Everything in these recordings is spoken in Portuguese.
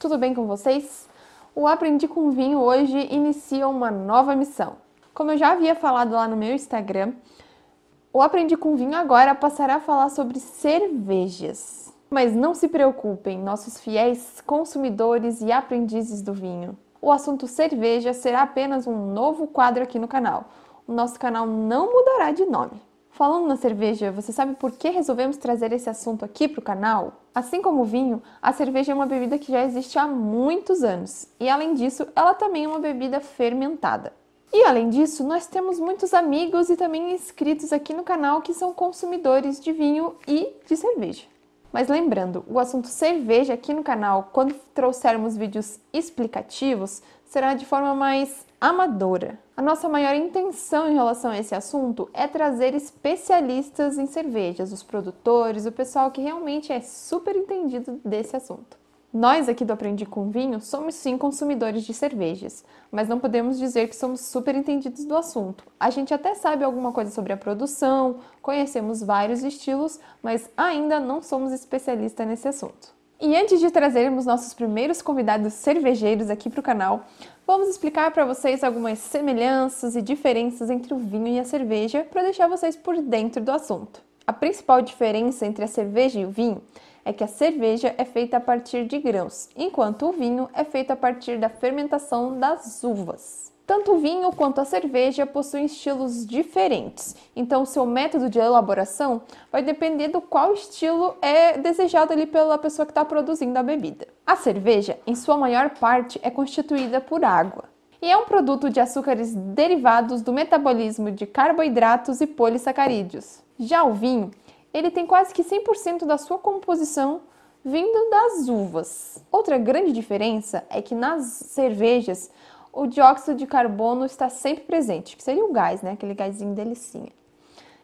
tudo bem com vocês? O Aprendi com Vinho hoje inicia uma nova missão. Como eu já havia falado lá no meu Instagram, o Aprendi com Vinho agora passará a falar sobre cervejas. Mas não se preocupem, nossos fiéis consumidores e aprendizes do vinho. O assunto cerveja será apenas um novo quadro aqui no canal. O nosso canal não mudará de nome. Falando na cerveja, você sabe por que resolvemos trazer esse assunto aqui para o canal? Assim como o vinho, a cerveja é uma bebida que já existe há muitos anos e, além disso, ela também é uma bebida fermentada. E além disso, nós temos muitos amigos e também inscritos aqui no canal que são consumidores de vinho e de cerveja. Mas lembrando, o assunto cerveja aqui no canal, quando trouxermos vídeos explicativos, será de forma mais amadora. A nossa maior intenção em relação a esse assunto é trazer especialistas em cervejas, os produtores, o pessoal que realmente é super entendido desse assunto. Nós aqui do Aprendi com Vinho somos sim consumidores de cervejas, mas não podemos dizer que somos super entendidos do assunto. A gente até sabe alguma coisa sobre a produção, conhecemos vários estilos, mas ainda não somos especialistas nesse assunto. E antes de trazermos nossos primeiros convidados cervejeiros aqui para o canal, vamos explicar para vocês algumas semelhanças e diferenças entre o vinho e a cerveja para deixar vocês por dentro do assunto. A principal diferença entre a cerveja e o vinho é que a cerveja é feita a partir de grãos, enquanto o vinho é feito a partir da fermentação das uvas. Tanto o vinho quanto a cerveja possuem estilos diferentes, então o seu método de elaboração vai depender do qual estilo é desejado ali pela pessoa que está produzindo a bebida. A cerveja, em sua maior parte, é constituída por água e é um produto de açúcares derivados do metabolismo de carboidratos e polissacarídeos. Já o vinho ele tem quase que 100% da sua composição vindo das uvas. Outra grande diferença é que nas cervejas o dióxido de carbono está sempre presente, que seria o gás, né? Aquele gásinho delicinha.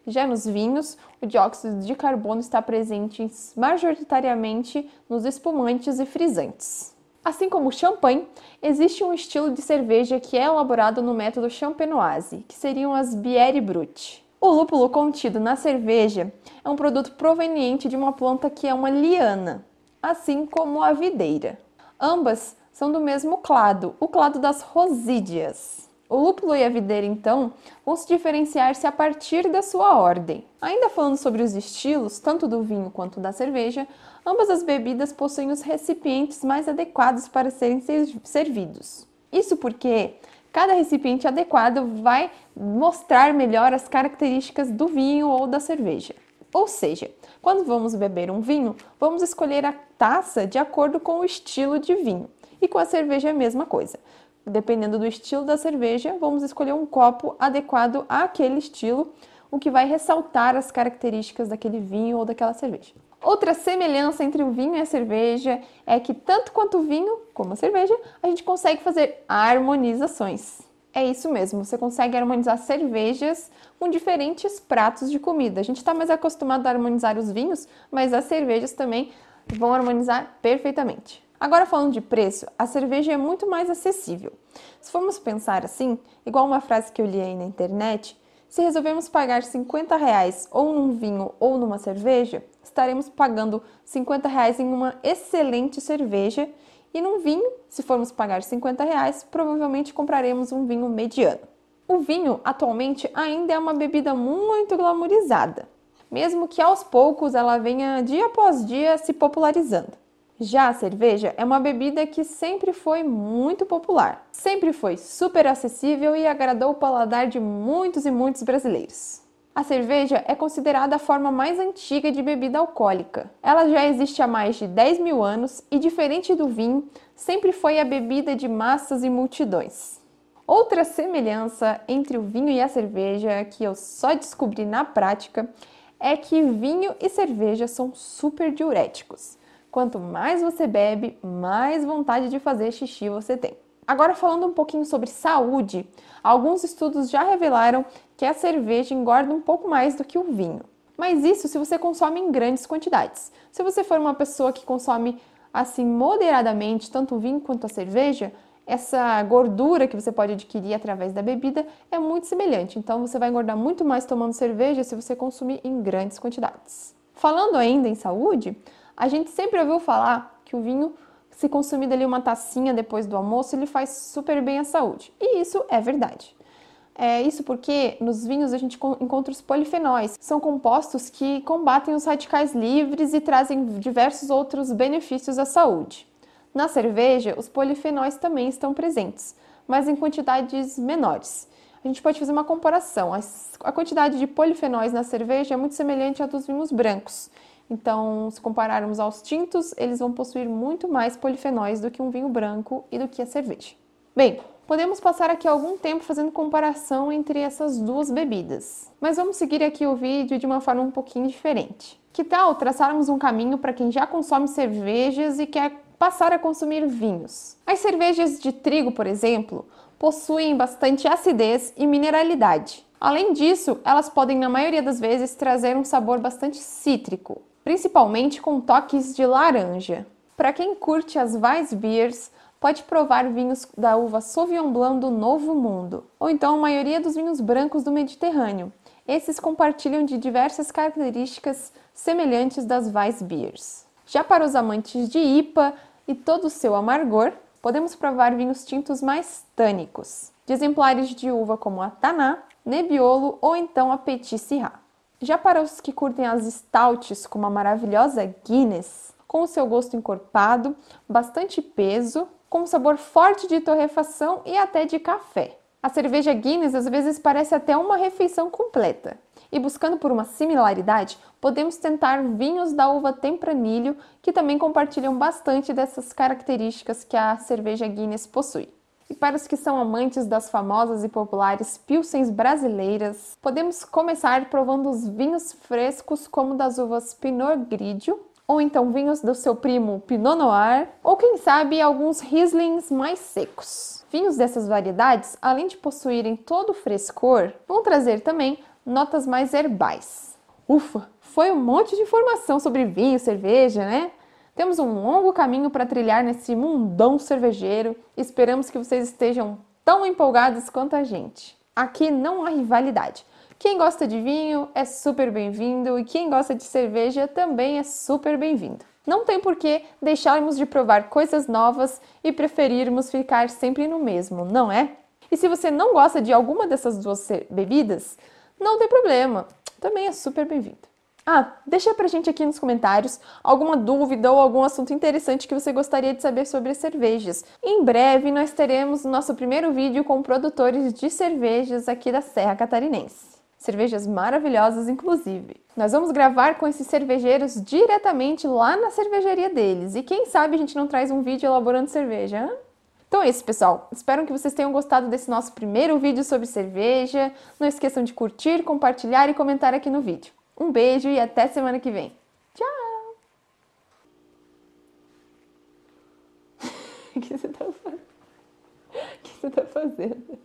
Já nos vinhos, o dióxido de carbono está presente majoritariamente nos espumantes e frisantes. Assim como o champanhe, existe um estilo de cerveja que é elaborado no método champenoise, que seriam as bière brut. O lúpulo contido na cerveja é um produto proveniente de uma planta que é uma liana, assim como a videira. Ambas são do mesmo clado, o clado das rosídeas. O lúpulo e a videira, então, vão se diferenciar-se a partir da sua ordem. Ainda falando sobre os estilos, tanto do vinho quanto da cerveja, ambas as bebidas possuem os recipientes mais adequados para serem servidos. Isso porque Cada recipiente adequado vai mostrar melhor as características do vinho ou da cerveja. Ou seja, quando vamos beber um vinho, vamos escolher a taça de acordo com o estilo de vinho. E com a cerveja é a mesma coisa. Dependendo do estilo da cerveja, vamos escolher um copo adequado àquele estilo, o que vai ressaltar as características daquele vinho ou daquela cerveja. Outra semelhança entre o vinho e a cerveja é que, tanto quanto o vinho como a cerveja, a gente consegue fazer harmonizações. É isso mesmo, você consegue harmonizar cervejas com diferentes pratos de comida. A gente está mais acostumado a harmonizar os vinhos, mas as cervejas também vão harmonizar perfeitamente. Agora falando de preço, a cerveja é muito mais acessível. Se formos pensar assim, igual uma frase que eu li aí na internet, se resolvermos pagar 50 reais ou num vinho ou numa cerveja, estaremos pagando 50 reais em uma excelente cerveja e num vinho, se formos pagar 50 reais, provavelmente compraremos um vinho mediano. O vinho atualmente ainda é uma bebida muito glamourizada, mesmo que aos poucos ela venha dia após dia se popularizando. Já a cerveja é uma bebida que sempre foi muito popular, sempre foi super acessível e agradou o paladar de muitos e muitos brasileiros. A cerveja é considerada a forma mais antiga de bebida alcoólica. Ela já existe há mais de 10 mil anos e, diferente do vinho, sempre foi a bebida de massas e multidões. Outra semelhança entre o vinho e a cerveja que eu só descobri na prática é que vinho e cerveja são super diuréticos. Quanto mais você bebe, mais vontade de fazer xixi você tem. Agora, falando um pouquinho sobre saúde, alguns estudos já revelaram que a cerveja engorda um pouco mais do que o vinho. Mas isso se você consome em grandes quantidades. Se você for uma pessoa que consome assim moderadamente tanto o vinho quanto a cerveja, essa gordura que você pode adquirir através da bebida é muito semelhante. Então você vai engordar muito mais tomando cerveja se você consumir em grandes quantidades. Falando ainda em saúde, a gente sempre ouviu falar que o vinho se consumida ali uma tacinha depois do almoço, ele faz super bem à saúde. E isso é verdade. É isso porque nos vinhos a gente encontra os polifenóis. São compostos que combatem os radicais livres e trazem diversos outros benefícios à saúde. Na cerveja, os polifenóis também estão presentes, mas em quantidades menores. A gente pode fazer uma comparação. A quantidade de polifenóis na cerveja é muito semelhante à dos vinhos brancos. Então, se compararmos aos tintos, eles vão possuir muito mais polifenóis do que um vinho branco e do que a cerveja. Bem, podemos passar aqui algum tempo fazendo comparação entre essas duas bebidas, mas vamos seguir aqui o vídeo de uma forma um pouquinho diferente. Que tal traçarmos um caminho para quem já consome cervejas e quer passar a consumir vinhos? As cervejas de trigo, por exemplo, possuem bastante acidez e mineralidade. Além disso, elas podem, na maioria das vezes, trazer um sabor bastante cítrico, principalmente com toques de laranja. Para quem curte as Weissbiers, pode provar vinhos da uva Sauvignon Blanc do Novo Mundo, ou então a maioria dos vinhos brancos do Mediterrâneo. Esses compartilham de diversas características semelhantes das Weissbiers. Já para os amantes de IPA e todo o seu amargor, podemos provar vinhos tintos mais tânicos, de exemplares de uva como a Taná, Nebbiolo ou então a Petit Syrah. Já para os que curtem as stouts como a maravilhosa Guinness, com o seu gosto encorpado, bastante peso, com um sabor forte de torrefação e até de café. A cerveja Guinness às vezes parece até uma refeição completa. E buscando por uma similaridade, podemos tentar vinhos da uva Tempranilho, que também compartilham bastante dessas características que a cerveja Guinness possui. E para os que são amantes das famosas e populares pilsens brasileiras, podemos começar provando os vinhos frescos como das uvas Pinot Grigio, ou então vinhos do seu primo Pinot Noir, ou quem sabe alguns Rieslings mais secos. Vinhos dessas variedades, além de possuírem todo o frescor, vão trazer também notas mais herbais. Ufa, foi um monte de informação sobre vinho, cerveja, né? Temos um longo caminho para trilhar nesse mundão cervejeiro. Esperamos que vocês estejam tão empolgados quanto a gente. Aqui não há rivalidade. Quem gosta de vinho é super bem-vindo e quem gosta de cerveja também é super bem-vindo. Não tem por que deixarmos de provar coisas novas e preferirmos ficar sempre no mesmo, não é? E se você não gosta de alguma dessas duas bebidas, não tem problema, também é super bem-vindo. Ah, deixa pra gente aqui nos comentários alguma dúvida ou algum assunto interessante que você gostaria de saber sobre cervejas. Em breve nós teremos o nosso primeiro vídeo com produtores de cervejas aqui da Serra Catarinense. Cervejas maravilhosas, inclusive. Nós vamos gravar com esses cervejeiros diretamente lá na cervejaria deles. E quem sabe a gente não traz um vídeo elaborando cerveja, hein? Então é isso, pessoal. Espero que vocês tenham gostado desse nosso primeiro vídeo sobre cerveja. Não esqueçam de curtir, compartilhar e comentar aqui no vídeo. Um beijo e até semana que vem. Tchau! O que você tá fazendo? O que você tá fazendo?